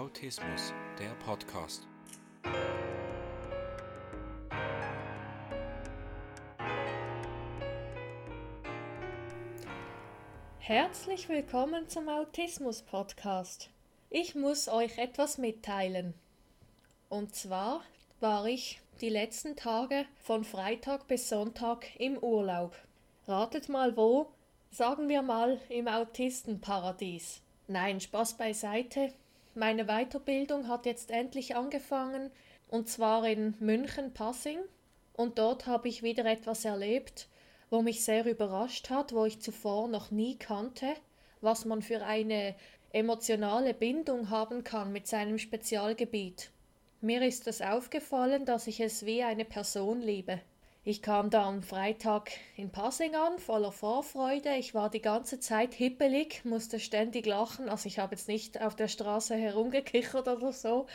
Autismus, der Podcast. Herzlich willkommen zum Autismus Podcast. Ich muss euch etwas mitteilen. Und zwar war ich die letzten Tage von Freitag bis Sonntag im Urlaub. Ratet mal wo? Sagen wir mal im Autistenparadies. Nein, Spaß beiseite. Meine Weiterbildung hat jetzt endlich angefangen und zwar in München Passing und dort habe ich wieder etwas erlebt, wo mich sehr überrascht hat, wo ich zuvor noch nie kannte, was man für eine emotionale Bindung haben kann mit seinem Spezialgebiet. Mir ist es aufgefallen, dass ich es wie eine Person liebe. Ich kam da am Freitag in Passing an, voller Vorfreude. Ich war die ganze Zeit hippelig, musste ständig lachen. Also ich habe jetzt nicht auf der Straße herumgekichert oder so,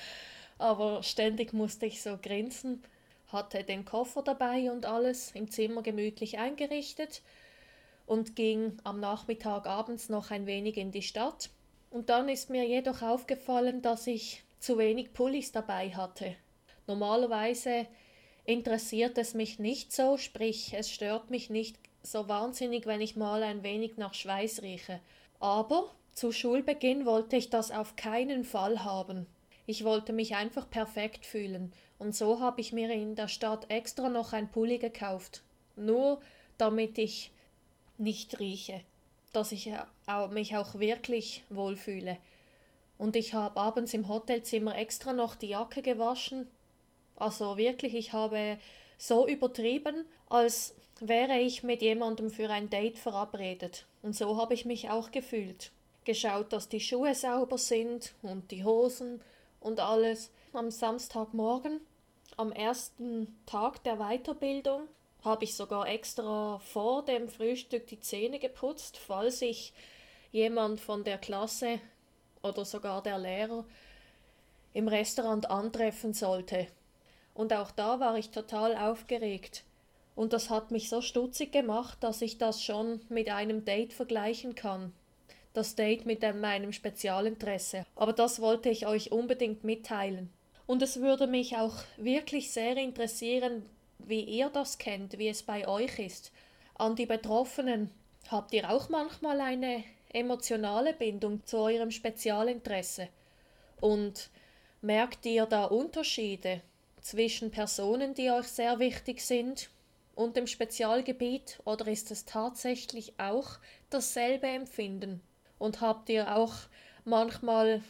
aber ständig musste ich so grinsen. Hatte den Koffer dabei und alles im Zimmer gemütlich eingerichtet und ging am Nachmittag abends noch ein wenig in die Stadt. Und dann ist mir jedoch aufgefallen, dass ich zu wenig Pullis dabei hatte. Normalerweise interessiert es mich nicht so, sprich es stört mich nicht so wahnsinnig, wenn ich mal ein wenig nach Schweiß rieche. Aber zu Schulbeginn wollte ich das auf keinen Fall haben. Ich wollte mich einfach perfekt fühlen, und so habe ich mir in der Stadt extra noch ein Pulli gekauft, nur damit ich nicht rieche, dass ich mich auch wirklich wohlfühle. Und ich habe abends im Hotelzimmer extra noch die Jacke gewaschen, also wirklich, ich habe so übertrieben, als wäre ich mit jemandem für ein Date verabredet. Und so habe ich mich auch gefühlt. Geschaut, dass die Schuhe sauber sind und die Hosen und alles. Am Samstagmorgen, am ersten Tag der Weiterbildung, habe ich sogar extra vor dem Frühstück die Zähne geputzt, falls ich jemand von der Klasse oder sogar der Lehrer im Restaurant antreffen sollte. Und auch da war ich total aufgeregt. Und das hat mich so stutzig gemacht, dass ich das schon mit einem Date vergleichen kann. Das Date mit meinem Spezialinteresse. Aber das wollte ich euch unbedingt mitteilen. Und es würde mich auch wirklich sehr interessieren, wie ihr das kennt, wie es bei euch ist. An die Betroffenen, habt ihr auch manchmal eine emotionale Bindung zu eurem Spezialinteresse? Und merkt ihr da Unterschiede? Zwischen Personen, die euch sehr wichtig sind, und dem Spezialgebiet oder ist es tatsächlich auch dasselbe Empfinden? Und habt ihr auch manchmal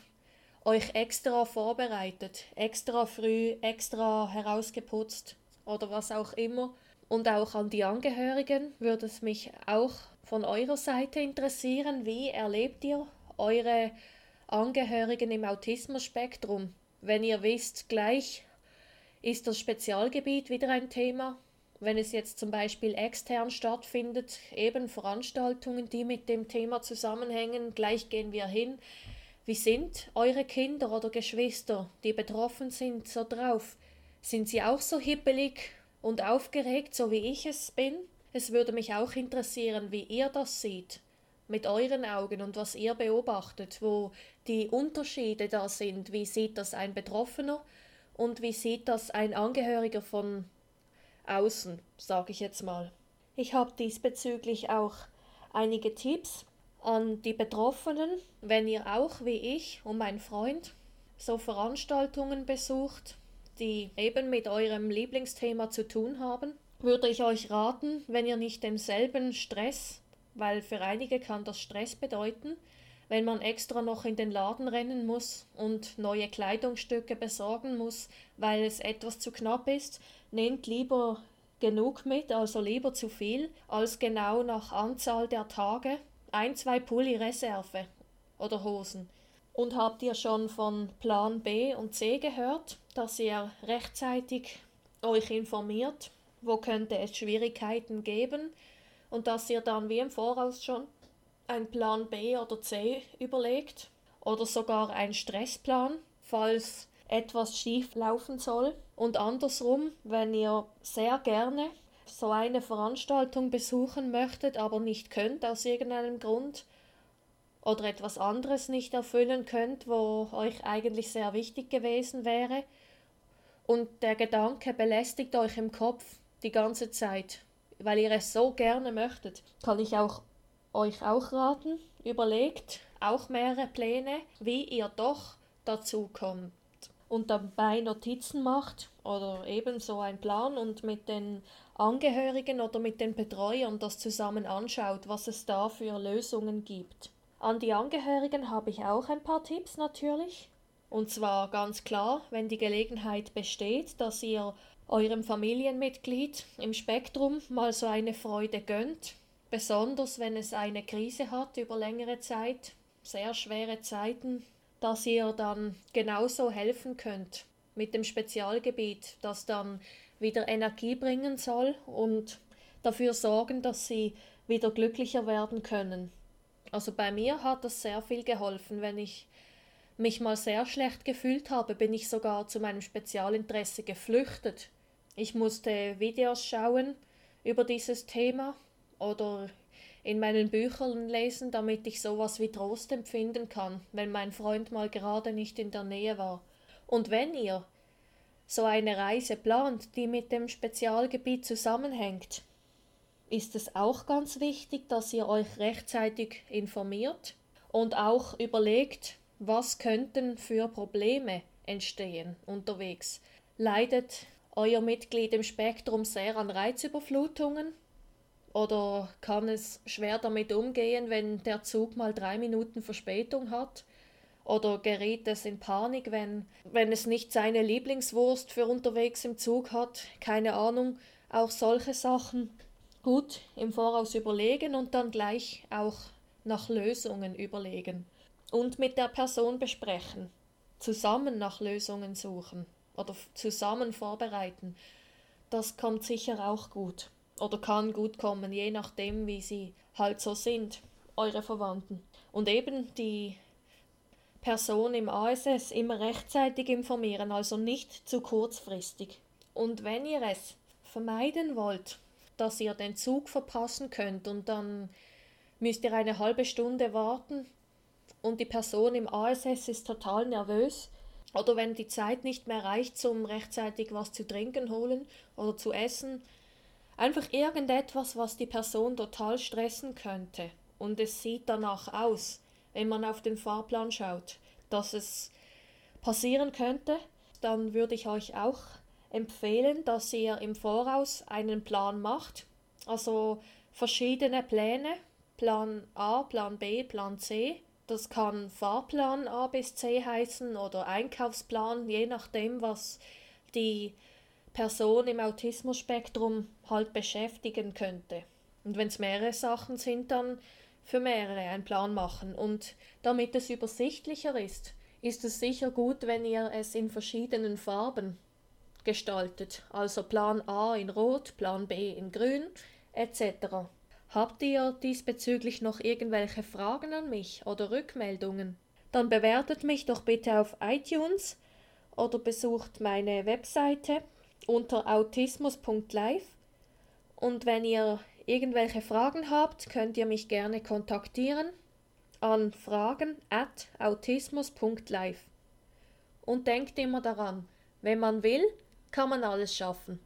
euch extra vorbereitet, extra früh, extra herausgeputzt oder was auch immer? Und auch an die Angehörigen würde es mich auch von eurer Seite interessieren, wie erlebt ihr eure Angehörigen im Autismus-Spektrum? Wenn ihr wisst, gleich ist das Spezialgebiet wieder ein Thema? Wenn es jetzt zum Beispiel extern stattfindet, eben Veranstaltungen, die mit dem Thema zusammenhängen, gleich gehen wir hin. Wie sind eure Kinder oder Geschwister, die betroffen sind, so drauf? Sind sie auch so hippelig und aufgeregt, so wie ich es bin? Es würde mich auch interessieren, wie ihr das seht, mit euren Augen und was ihr beobachtet, wo die Unterschiede da sind. Wie sieht das ein Betroffener? Und wie sieht das ein Angehöriger von außen, sage ich jetzt mal. Ich habe diesbezüglich auch einige Tipps an die Betroffenen, wenn ihr auch wie ich und mein Freund so Veranstaltungen besucht, die eben mit eurem Lieblingsthema zu tun haben, würde ich euch raten, wenn ihr nicht denselben Stress, weil für einige kann das Stress bedeuten, wenn man extra noch in den Laden rennen muss und neue Kleidungsstücke besorgen muss, weil es etwas zu knapp ist, nehmt lieber genug mit, also lieber zu viel, als genau nach Anzahl der Tage ein, zwei Pulli Reserve oder Hosen. Und habt ihr schon von Plan B und C gehört, dass ihr rechtzeitig euch informiert, wo könnte es Schwierigkeiten geben und dass ihr dann wie im Voraus schon ein Plan B oder C überlegt oder sogar ein Stressplan, falls etwas schief laufen soll. Und andersrum, wenn ihr sehr gerne so eine Veranstaltung besuchen möchtet, aber nicht könnt aus irgendeinem Grund, oder etwas anderes nicht erfüllen könnt, wo euch eigentlich sehr wichtig gewesen wäre. Und der Gedanke belästigt euch im Kopf die ganze Zeit, weil ihr es so gerne möchtet. Kann ich auch euch auch raten, überlegt auch mehrere Pläne, wie ihr doch dazu kommt und dabei Notizen macht oder ebenso ein Plan und mit den Angehörigen oder mit den Betreuern das zusammen anschaut, was es da für Lösungen gibt. An die Angehörigen habe ich auch ein paar Tipps natürlich. Und zwar ganz klar, wenn die Gelegenheit besteht, dass ihr eurem Familienmitglied im Spektrum mal so eine Freude gönnt, besonders wenn es eine Krise hat über längere Zeit, sehr schwere Zeiten, dass ihr dann genauso helfen könnt mit dem Spezialgebiet, das dann wieder Energie bringen soll und dafür sorgen, dass sie wieder glücklicher werden können. Also bei mir hat das sehr viel geholfen. Wenn ich mich mal sehr schlecht gefühlt habe, bin ich sogar zu meinem Spezialinteresse geflüchtet. Ich musste Videos schauen über dieses Thema oder in meinen Büchern lesen, damit ich sowas wie Trost empfinden kann, wenn mein Freund mal gerade nicht in der Nähe war. Und wenn ihr so eine Reise plant, die mit dem Spezialgebiet zusammenhängt, ist es auch ganz wichtig, dass ihr euch rechtzeitig informiert und auch überlegt, was könnten für Probleme entstehen unterwegs. Leidet euer Mitglied im Spektrum sehr an Reizüberflutungen? Oder kann es schwer damit umgehen, wenn der Zug mal drei Minuten Verspätung hat? Oder gerät es in Panik, wenn, wenn es nicht seine Lieblingswurst für unterwegs im Zug hat? Keine Ahnung, auch solche Sachen gut im Voraus überlegen und dann gleich auch nach Lösungen überlegen. Und mit der Person besprechen. Zusammen nach Lösungen suchen oder zusammen vorbereiten. Das kommt sicher auch gut oder kann gut kommen, je nachdem, wie sie halt so sind, eure Verwandten. Und eben die Person im ASS immer rechtzeitig informieren, also nicht zu kurzfristig. Und wenn ihr es vermeiden wollt, dass ihr den Zug verpassen könnt und dann müsst ihr eine halbe Stunde warten und die Person im ASS ist total nervös, oder wenn die Zeit nicht mehr reicht, zum rechtzeitig was zu trinken holen oder zu essen, Einfach irgendetwas, was die Person total stressen könnte. Und es sieht danach aus, wenn man auf den Fahrplan schaut, dass es passieren könnte, dann würde ich euch auch empfehlen, dass ihr im Voraus einen Plan macht. Also verschiedene Pläne, Plan A, Plan B, Plan C. Das kann Fahrplan A bis C heißen oder Einkaufsplan, je nachdem, was die Person im Autismus-Spektrum halt beschäftigen könnte. Und wenn es mehrere Sachen sind, dann für mehrere einen Plan machen. Und damit es übersichtlicher ist, ist es sicher gut, wenn ihr es in verschiedenen Farben gestaltet. Also Plan A in Rot, Plan B in Grün etc. Habt ihr diesbezüglich noch irgendwelche Fragen an mich oder Rückmeldungen? Dann bewertet mich doch bitte auf iTunes oder besucht meine Webseite unter autismus.live. Und wenn ihr irgendwelche Fragen habt, könnt ihr mich gerne kontaktieren an fragen at autismus.live. Und denkt immer daran, wenn man will, kann man alles schaffen.